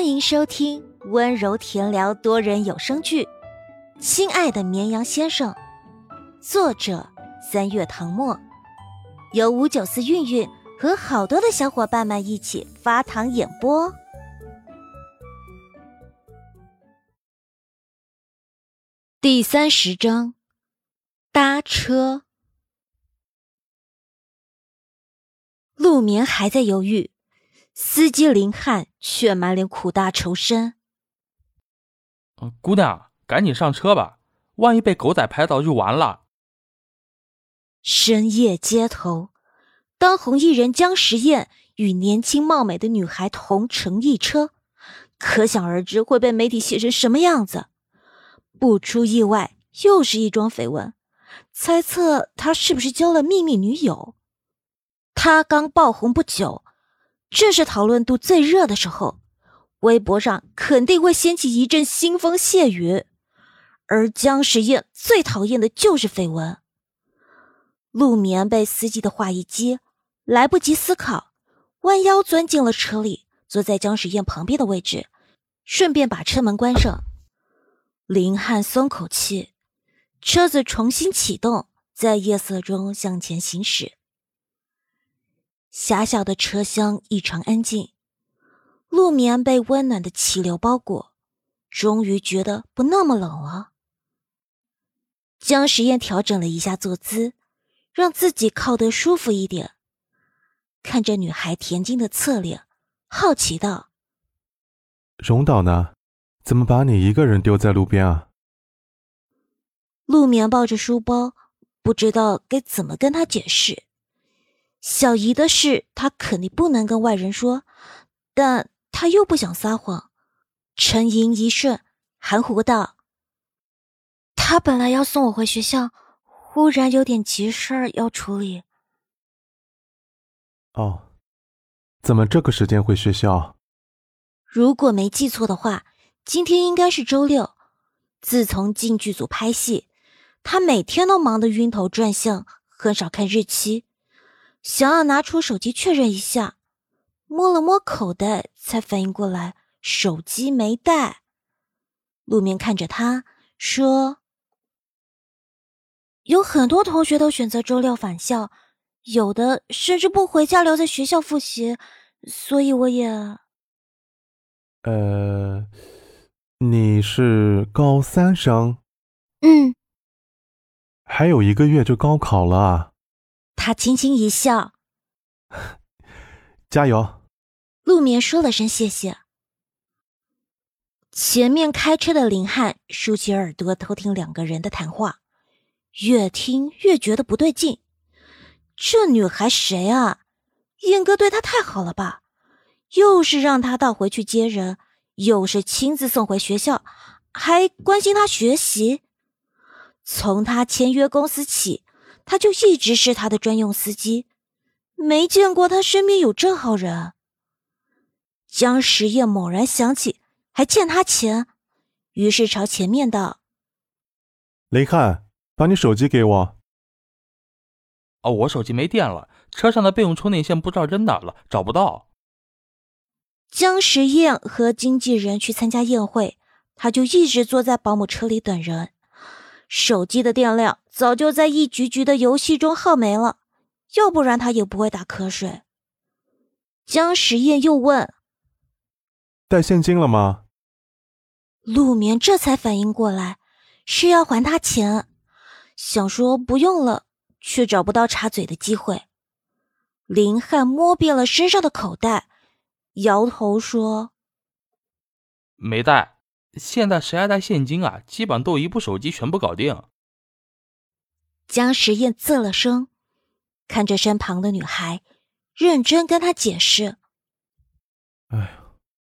欢迎收听温柔甜聊多人有声剧《亲爱的绵羊先生》，作者三月唐末，由五九四韵韵和好多的小伙伴们一起发糖演播。第三十章，搭车。陆眠还在犹豫。司机林汉却满脸苦大仇深。姑娘，赶紧上车吧，万一被狗仔拍到就完了。深夜街头，当红艺人姜时宴与年轻貌美的女孩同乘一车，可想而知会被媒体写成什么样子。不出意外，又是一桩绯闻，猜测他是不是交了秘密女友。他刚爆红不久。这是讨论度最热的时候，微博上肯定会掀起一阵腥风血雨。而姜时宴最讨厌的就是绯闻。陆眠被司机的话一激，来不及思考，弯腰钻进了车里，坐在姜时宴旁边的位置，顺便把车门关上。林汉松口气，车子重新启动，在夜色中向前行驶。狭小的车厢异常安静，陆眠被温暖的气流包裹，终于觉得不那么冷了。江时宴调整了一下坐姿，让自己靠得舒服一点，看着女孩恬静的侧脸，好奇道：“荣导呢？怎么把你一个人丢在路边啊？”陆眠抱着书包，不知道该怎么跟他解释。小姨的事，她肯定不能跟外人说，但她又不想撒谎。沉吟一瞬，含糊道：“他本来要送我回学校，忽然有点急事儿要处理。”哦，怎么这个时间回学校？如果没记错的话，今天应该是周六。自从进剧组拍戏，他每天都忙得晕头转向，很少看日期。想要拿出手机确认一下，摸了摸口袋，才反应过来手机没带。陆面看着他说：“有很多同学都选择周六返校，有的甚至不回家留在学校复习，所以我也……呃，你是高三生？嗯，还有一个月就高考了。”他轻轻一笑，加油。陆眠说了声谢谢。前面开车的林汉竖起耳朵偷听两个人的谈话，越听越觉得不对劲。这女孩谁啊？燕哥对她太好了吧？又是让她倒回去接人，又是亲自送回学校，还关心她学习。从他签约公司起。他就一直是他的专用司机，没见过他身边有这号人。江时宴猛然想起还欠他钱，于是朝前面道：“雷汉，把你手机给我。”“哦，我手机没电了，车上的备用充电线不知道扔哪了，找不到。”江时宴和经纪人去参加宴会，他就一直坐在保姆车里等人。手机的电量早就在一局局的游戏中耗没了，要不然他也不会打瞌睡。江时宴又问：“带现金了吗？”陆眠这才反应过来是要还他钱，想说不用了，却找不到插嘴的机会。林汉摸遍了身上的口袋，摇头说：“没带。”现在谁还带现金啊？基本都一部手机全部搞定。江时宴啧了声，看着身旁的女孩，认真跟她解释：“哎呀，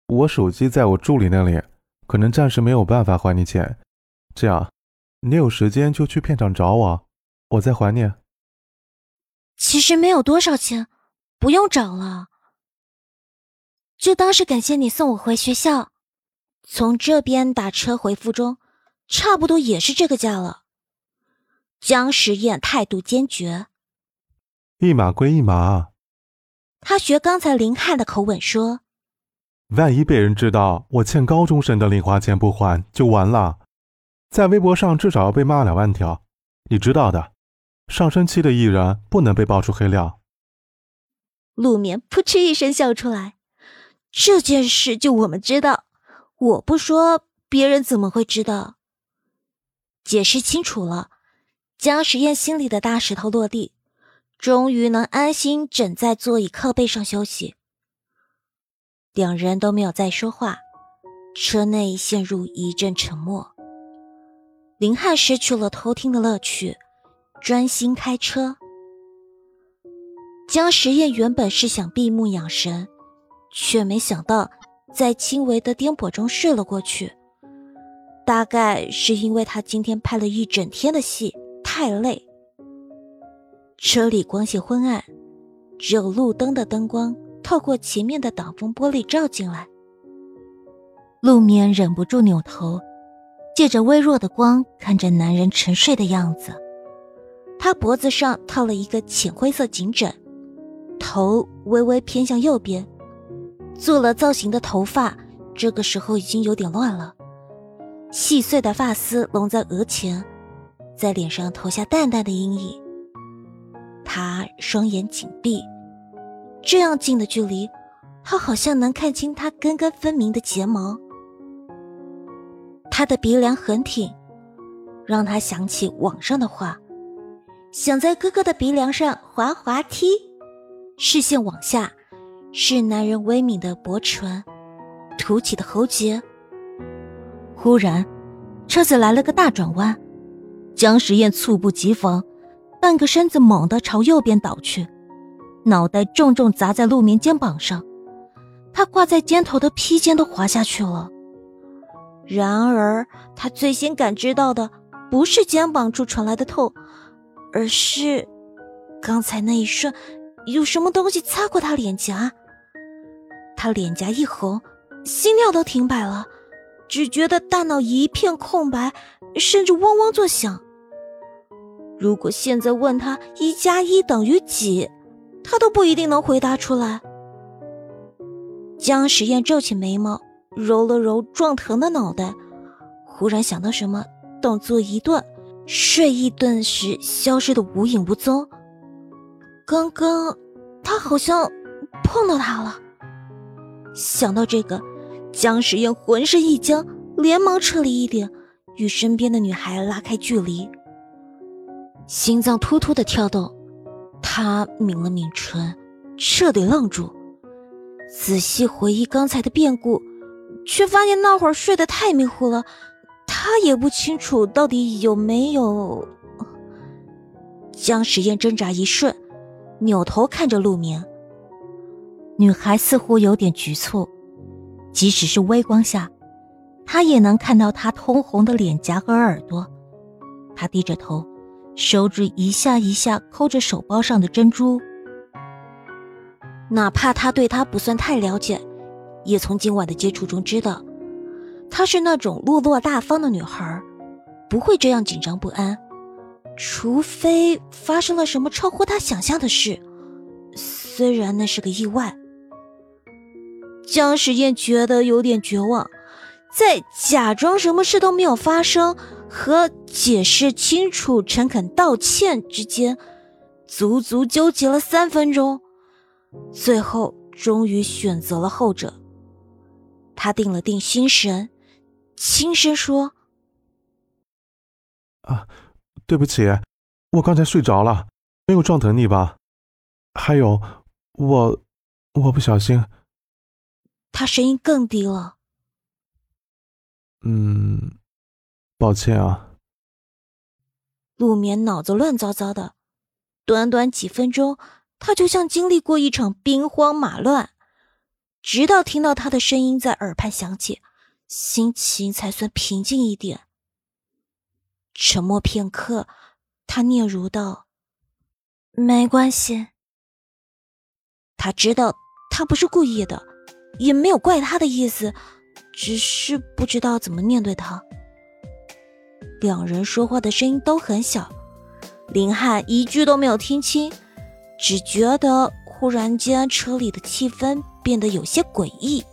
我手机在我助理那里，可能暂时没有办法还你钱。这样，你有时间就去片场找我，我再还你。”其实没有多少钱，不用找了，就当是感谢你送我回学校。从这边打车回附中，差不多也是这个价了。江时宴态度坚决，一码归一码。他学刚才林汉的口吻说：“万一被人知道我欠高中生的零花钱不还，就完了。在微博上至少要被骂两万条，你知道的。上升期的艺人不能被爆出黑料。陆眠扑哧一声笑出来，这件事就我们知道，我不说，别人怎么会知道？解释清楚了，江实验心里的大石头落地，终于能安心枕在座椅靠背上休息。两人都没有再说话，车内陷入一阵沉默。林汉失去了偷听的乐趣，专心开车。江实验原本是想闭目养神，却没想到在轻微的颠簸中睡了过去。大概是因为他今天拍了一整天的戏，太累。车里光线昏暗，只有路灯的灯光透过前面的挡风玻璃照进来。陆眠忍不住扭头，借着微弱的光看着男人沉睡的样子。他脖子上套了一个浅灰色颈枕，头微微偏向右边，做了造型的头发这个时候已经有点乱了。细碎的发丝拢在额前，在脸上投下淡淡的阴影。他双眼紧闭，这样近的距离，他好像能看清他根根分明的睫毛。他的鼻梁很挺，让他想起网上的话，想在哥哥的鼻梁上滑滑梯。视线往下，是男人微抿的薄唇，凸起的喉结。忽然，车子来了个大转弯，江时宴猝不及防，半个身子猛地朝右边倒去，脑袋重重砸在陆明肩膀上，他挂在肩头的披肩都滑下去了。然而，他最先感知到的不是肩膀处传来的痛，而是刚才那一瞬，有什么东西擦过他脸颊。他脸颊一红，心跳都停摆了。只觉得大脑一片空白，甚至嗡嗡作响。如果现在问他一加一等于几，他都不一定能回答出来。江实验皱起眉毛，揉了揉撞疼的脑袋，忽然想到什么，动作一顿，睡意顿时消失的无影无踪。刚刚他好像碰到他了。想到这个。江时宴浑身一僵，连忙撤离一点，与身边的女孩拉开距离。心脏突突的跳动，他抿了抿唇，彻底愣住，仔细回忆刚才的变故，却发现那会儿睡得太迷糊了，他也不清楚到底有没有。江时宴挣扎一瞬，扭头看着陆明，女孩似乎有点局促。即使是微光下，他也能看到他通红的脸颊和耳朵。他低着头，手指一下一下抠着手包上的珍珠。哪怕他对他不算太了解，也从今晚的接触中知道，她是那种落落大方的女孩，不会这样紧张不安，除非发生了什么超乎他想象的事。虽然那是个意外。江时宴觉得有点绝望，在假装什么事都没有发生和解释清楚、诚恳道歉之间，足足纠结了三分钟，最后终于选择了后者。他定了定心神，轻声说：“啊，对不起，我刚才睡着了，没有撞疼你吧？还有，我，我不小心。”他声音更低了。嗯，抱歉啊。陆眠脑子乱糟糟的，短短几分钟，他就像经历过一场兵荒马乱，直到听到他的声音在耳畔响起，心情才算平静一点。沉默片刻，他嗫嚅道：“没关系。”他知道他不是故意的。也没有怪他的意思只是不知道怎么面对他。两人说话的声音都很小林汉一句都没有听清只觉得忽然间车里的气氛变得有些诡异。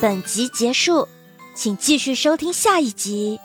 本集结束请继续收听下一集。